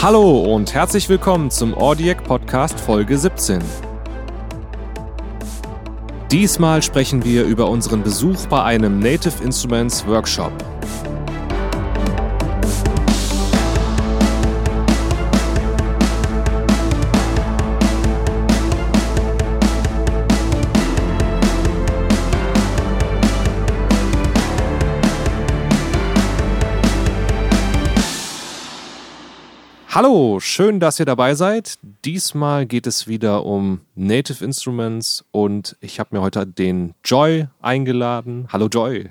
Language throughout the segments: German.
Hallo und herzlich willkommen zum Audiac Podcast Folge 17. Diesmal sprechen wir über unseren Besuch bei einem Native Instruments Workshop. Hallo, schön, dass ihr dabei seid. Diesmal geht es wieder um Native Instruments und ich habe mir heute den Joy eingeladen. Hallo Joy.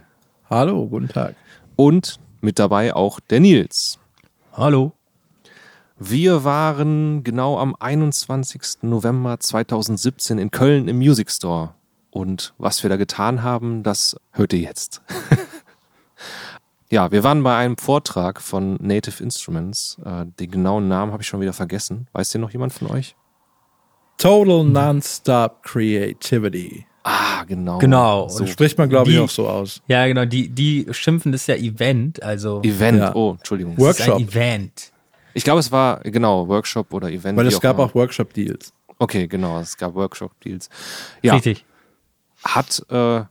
Hallo, guten Tag. Und mit dabei auch der Nils. Hallo. Wir waren genau am 21. November 2017 in Köln im Music Store. Und was wir da getan haben, das hört ihr jetzt. Ja, wir waren bei einem Vortrag von Native Instruments. Äh, den genauen Namen habe ich schon wieder vergessen. Weiß den noch jemand von euch? Total Nonstop Creativity. Ah, genau. Genau. So spricht man, glaube ich, auch so aus. Ja, genau. Die, die schimpfen das ja Event, also. Event, Ja. oh, Entschuldigung. Workshop. ein Event. Ich glaube, es war, genau, Workshop oder Event. Weil es gab immer. auch Workshop-Deals. Okay, genau, es gab Workshop-Deals. Ja, Richtig. hat äh,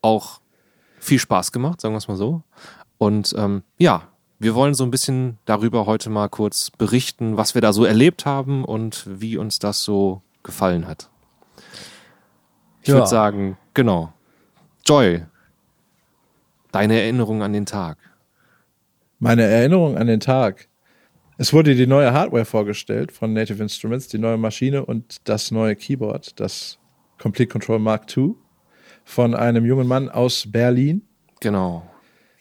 auch viel Spaß gemacht, sagen wir es mal so. Und ähm, ja, wir wollen so ein bisschen darüber heute mal kurz berichten, was wir da so erlebt haben und wie uns das so gefallen hat. Ich Ja. würde sagen, genau. Joy, deine Erinnerung an den Tag. Meine Erinnerung an den Tag. Es wurde die neue Hardware vorgestellt von Native Instruments, die neue Maschine und das neue Keyboard, das Complete Control Mark II, von einem jungen Mann aus Berlin, Genau.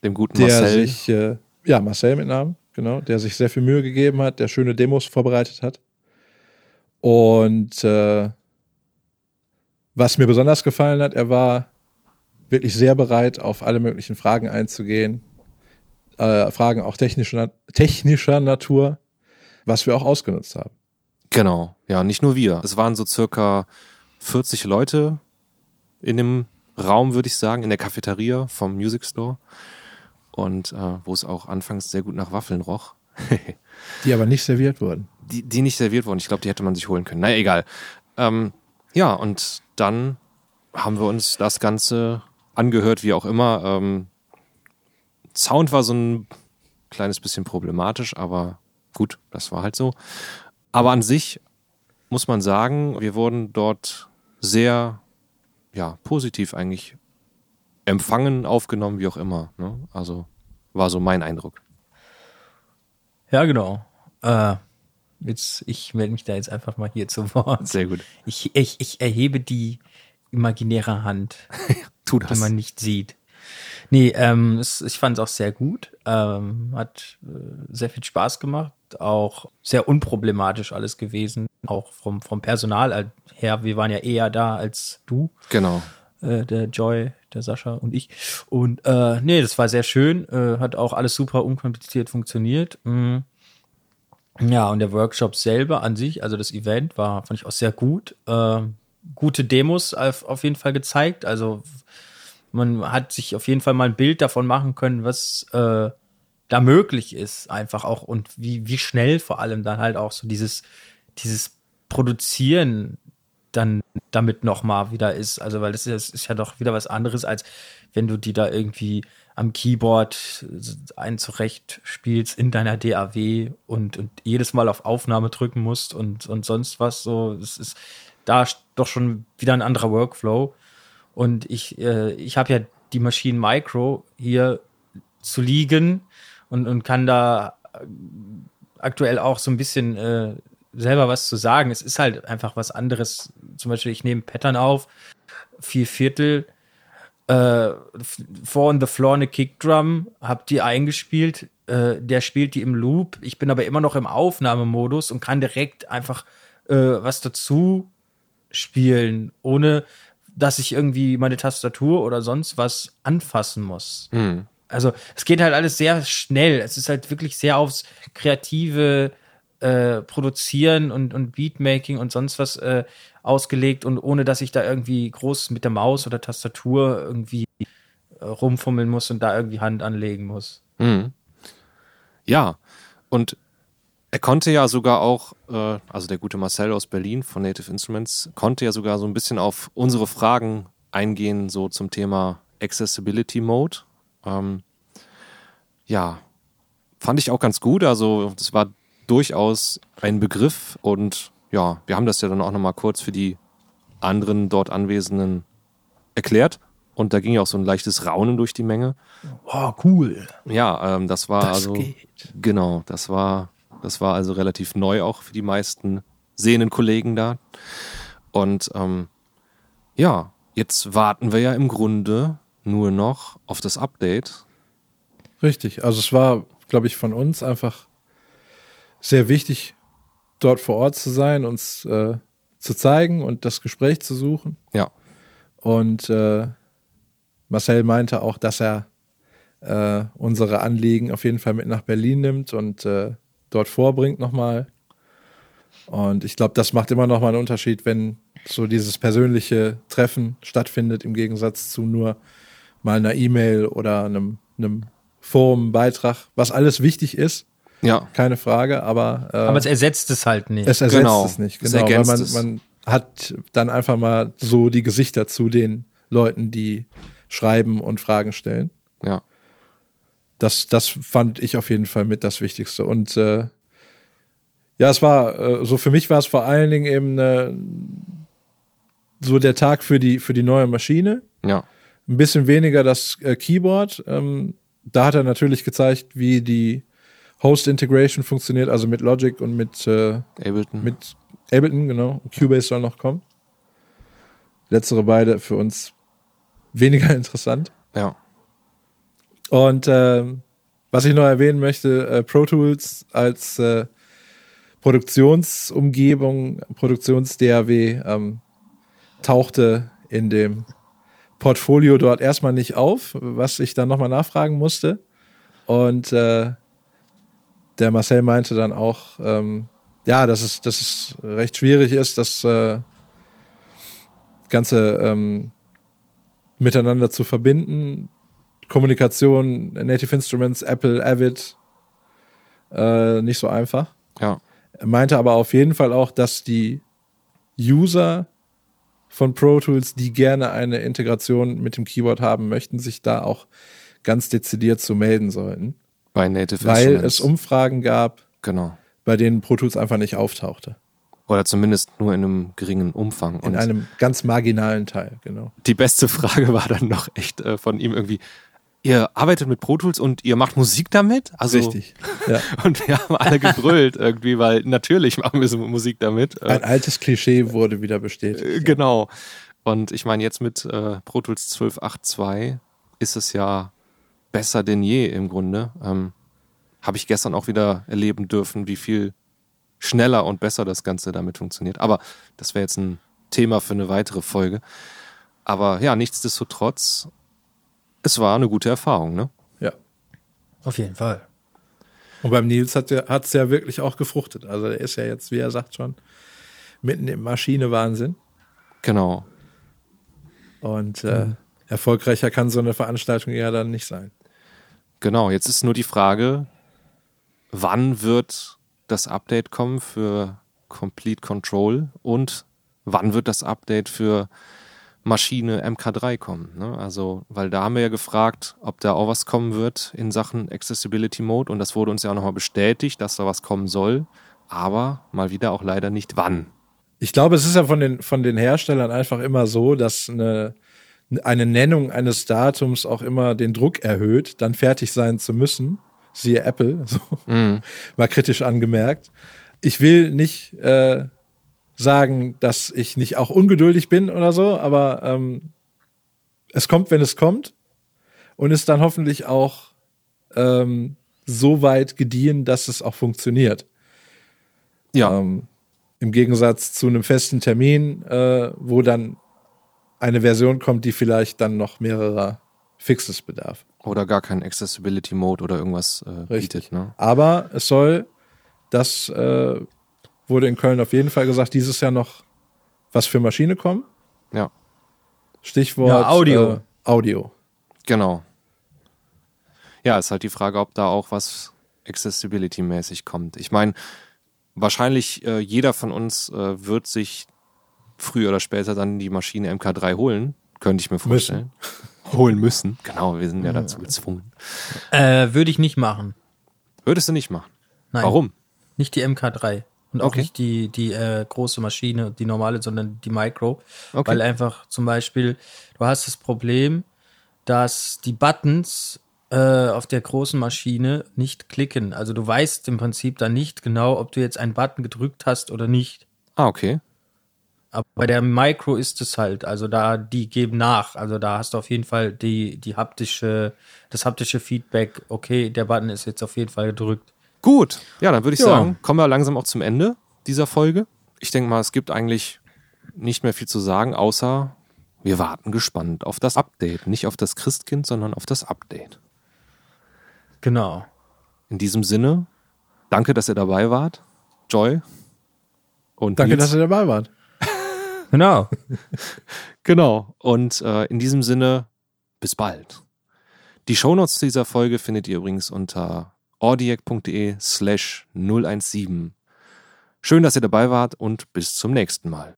Dem guten der Marcel. sich, äh, ja, Marcel mit Namen, genau, der sich sehr viel Mühe gegeben hat, der schöne Demos vorbereitet hat. Und äh, was mir besonders gefallen hat, er war wirklich sehr bereit, auf alle möglichen Fragen einzugehen. Äh, Fragen auch technischer, technischer Natur, was wir auch ausgenutzt haben. Genau, ja, nicht nur wir. Es waren so circa 40 Leute in dem Raum, würde ich sagen, in der Cafeteria vom Music Store. Und äh, wo es auch anfangs sehr gut nach Waffeln roch. Die aber nicht serviert wurden. die, die nicht serviert wurden. Ich glaube, die hätte man sich holen können. Naja, egal. Ähm, ja, und dann haben wir uns das Ganze angehört, wie auch immer. Ähm, Sound war so ein kleines bisschen problematisch, aber gut, das war halt so. Aber an sich muss man sagen, wir wurden dort sehr, ja, positiv eigentlich empfangen, aufgenommen, wie auch immer. Ne? Also war so mein Eindruck. Ja, genau. Äh, jetzt, ich melde mich da jetzt einfach mal hier zu Wort. Sehr gut. Ich, ich, ich erhebe die imaginäre Hand, Tu die das. man nicht sieht. Nee, ähm, es, ich fand es auch sehr gut. Ähm, hat äh, sehr viel Spaß gemacht. Auch sehr unproblematisch alles gewesen. Auch vom, vom Personal her. Wir waren ja eher da als du. Genau. äh, der Joy, der Sascha und ich. Und äh, nee, das war sehr schön, äh, hat auch alles super unkompliziert funktioniert. Mm. Ja, und der Workshop selber an sich, also das Event, war, fand ich auch sehr gut. Äh, gute Demos auf, auf jeden Fall gezeigt. Also man hat sich auf jeden Fall mal ein Bild davon machen können, was äh, da möglich ist, einfach auch und wie, wie schnell vor allem dann halt auch so dieses, dieses Produzieren dann damit nochmal wieder ist. Also, weil das ist, ist ja doch wieder was anderes, als wenn du die da irgendwie am Keyboard ein zurecht spielst in deiner DAW und, und jedes Mal auf Aufnahme drücken musst und, und sonst was. So, es ist da doch schon wieder ein anderer Workflow. Und ich, äh, ich habe ja die Maschinen Micro hier zu liegen und, und kann da äh, aktuell auch so ein bisschen äh, selber was zu sagen. Es ist halt einfach was anderes. Zum Beispiel, ich nehme Pattern auf, vier Viertel, äh, Four on the Floor eine Kickdrum, hab die eingespielt, äh, der spielt die im Loop. Ich bin aber immer noch im Aufnahmemodus und kann direkt einfach äh, was dazu spielen, ohne dass ich irgendwie meine Tastatur oder sonst was anfassen muss. Hm. Also es geht halt alles sehr schnell. Es ist halt wirklich sehr aufs kreative äh, Produzieren und, und Beatmaking und sonst was äh, ausgelegt und ohne dass ich da irgendwie groß mit der Maus oder Tastatur irgendwie äh, rumfummeln muss und da irgendwie Hand anlegen muss. Mhm. Ja, und Er konnte ja sogar auch, äh, also der gute Marcel aus Berlin von Native Instruments, konnte ja sogar so ein bisschen auf unsere Fragen eingehen, so zum Thema Accessibility Mode. Ähm, ja, fand ich auch ganz gut. Also, das war durchaus ein Begriff und ja, wir haben das ja dann auch nochmal kurz für die anderen dort Anwesenden erklärt. Und da ging ja auch so ein leichtes Raunen durch die Menge. Oh, cool. Ja, ähm, das war Das also. geht. Genau, das war, das war also relativ neu auch für die meisten sehenden Kollegen da. Und ähm, ja, jetzt warten wir ja im Grunde nur noch auf das Update. Richtig. Also es war, glaube ich, von uns einfach sehr wichtig, dort vor Ort zu sein, uns äh, zu zeigen und das Gespräch zu suchen. Ja, Und äh, Marcel meinte auch, dass er äh, unsere Anliegen auf jeden Fall mit nach Berlin nimmt und äh, dort vorbringt nochmal. Und ich glaube, das macht immer nochmal einen Unterschied, wenn so dieses persönliche Treffen stattfindet, im Gegensatz zu nur mal einer E-Mail oder einem, einem Forum-Beitrag, was alles wichtig ist, ja, keine Frage, aber, äh, Aber es ersetzt es halt nicht. es ersetzt Genau. es nicht, Es genau, weil ergänzt man, es. man hat dann einfach mal so die Gesichter zu den Leuten, die schreiben und Fragen stellen. ja, Das, das fand ich auf jeden Fall mit das Wichtigste. Und äh, ja, es war, äh, so für mich war es vor allen Dingen eben äh, so der Tag für die, für die neue Maschine. ja, Ein bisschen weniger das äh, Keyboard. Ähm, da hat er natürlich gezeigt, wie die Host Integration funktioniert, also mit Logic und mit äh, Ableton. mit Ableton, genau. Cubase soll noch kommen. Letztere beide für uns weniger interessant. ja, Und ähm, was ich noch erwähnen möchte, äh, Pro Tools als äh, Produktionsumgebung, Produktions-DAW ähm, tauchte in dem Portfolio dort erstmal nicht auf, was ich dann nochmal nachfragen musste. Und äh, der Marcel meinte dann auch, ähm, ja, dass es, dass es recht schwierig ist, das äh, Ganze ähm, miteinander zu verbinden. Kommunikation, Native Instruments, Apple, Avid, äh, nicht so einfach. ja, Er meinte aber auf jeden Fall auch, dass die User von Pro Tools, die gerne eine Integration mit dem Keyboard haben möchten, sich da auch ganz dezidiert zu melden sollten, bei Native weil Instruments. es Umfragen gab, Genau. bei denen Pro Tools einfach nicht auftauchte. Oder zumindest nur in einem geringen Umfang. In Und einem ganz marginalen Teil, genau. die beste Frage war dann noch echt äh, von ihm irgendwie, ihr arbeitet mit Pro Tools und ihr macht Musik damit? Also, Richtig. Ja. Und wir haben alle gebrüllt irgendwie, weil natürlich machen wir so Musik damit. Äh, Ein altes Klischee wurde wieder bestätigt. Äh, Genau. Und ich meine, jetzt mit äh, Pro Tools 12.8.2 ist es ja besser denn je im Grunde. Ähm, Habe ich gestern auch wieder erleben dürfen, wie viel schneller und besser das Ganze damit funktioniert. Aber das wäre jetzt ein Thema für eine weitere Folge. Aber ja, nichtsdestotrotz, es war eine gute Erfahrung, ne? Ja. Auf jeden Fall. Und beim Nils hat es ja wirklich auch gefruchtet. Also er ist ja jetzt, wie er sagt schon, mitten im Maschinewahnsinn. Genau. Und äh, erfolgreicher kann so eine Veranstaltung ja dann nicht sein. Genau, jetzt ist nur die Frage, wann wird das Update kommen für Complete Control und wann wird das Update für Maschine MK3 kommen? Ne? Also, weil da haben wir ja gefragt, ob da auch was kommen wird in Sachen Accessibility Mode und das wurde uns ja auch nochmal bestätigt, dass da was kommen soll, aber mal wieder auch leider nicht wann. Ich glaube, es ist ja von den, von den Herstellern einfach immer so, dass eine, eine Nennung eines Datums auch immer den Druck erhöht, dann fertig sein zu müssen. Siehe Apple, so mal kritisch angemerkt. Ich will nicht äh, sagen, dass ich nicht auch ungeduldig bin oder so, aber ähm, es kommt, wenn es kommt und ist dann hoffentlich auch ähm, so weit gediehen, dass es auch funktioniert. Ja, Ähm, Im Gegensatz zu einem festen Termin, äh, wo dann eine Version kommt, die vielleicht dann noch mehrerer Fixes bedarf. oder gar kein Accessibility Mode oder irgendwas äh, bietet. Ne? Aber es soll, das äh, wurde in Köln auf jeden Fall gesagt, dieses Jahr noch was für Maschine kommen. Ja, Stichwort Ja, Audio. Äh, Audio. genau. Ja, ist halt die Frage, ob da auch was Accessibility-mäßig kommt. Ich meine, wahrscheinlich äh, jeder von uns äh, wird sich früher oder später dann die Maschine MK3 holen, könnte ich mir vorstellen. holen müssen. Genau, wir sind ja dazu gezwungen. Äh, Würde ich nicht machen. Würdest du nicht machen? Nein. Warum? Nicht die MK3. Und auch Okay. nicht die, die äh, große Maschine, die normale, sondern die Micro. Okay. Weil einfach zum Beispiel, du hast das Problem, dass die Buttons äh, auf der großen Maschine nicht klicken. Also du weißt im Prinzip dann nicht genau, ob du jetzt einen Button gedrückt hast oder nicht. Ah, okay. Aber bei der Micro ist es halt, also da, die geben nach. Also da hast du auf jeden Fall die, die haptische, das haptische Feedback, okay, der Button ist jetzt auf jeden Fall gedrückt. Gut, ja, dann würde ich Ja. sagen, kommen wir langsam auch zum Ende dieser Folge. Ich denke mal, es gibt eigentlich nicht mehr viel zu sagen, außer wir warten gespannt auf das Update. Nicht auf das Christkind, sondern auf das Update. Genau. In diesem Sinne, danke, dass ihr dabei wart. Joy. Und Danke, Nils. dass ihr dabei wart. Genau. Genau. Und äh, in diesem Sinne, bis bald. Die Shownotes zu dieser Folge findet ihr übrigens unter audiac.de slash 017. Schön, dass ihr dabei wart und bis zum nächsten Mal.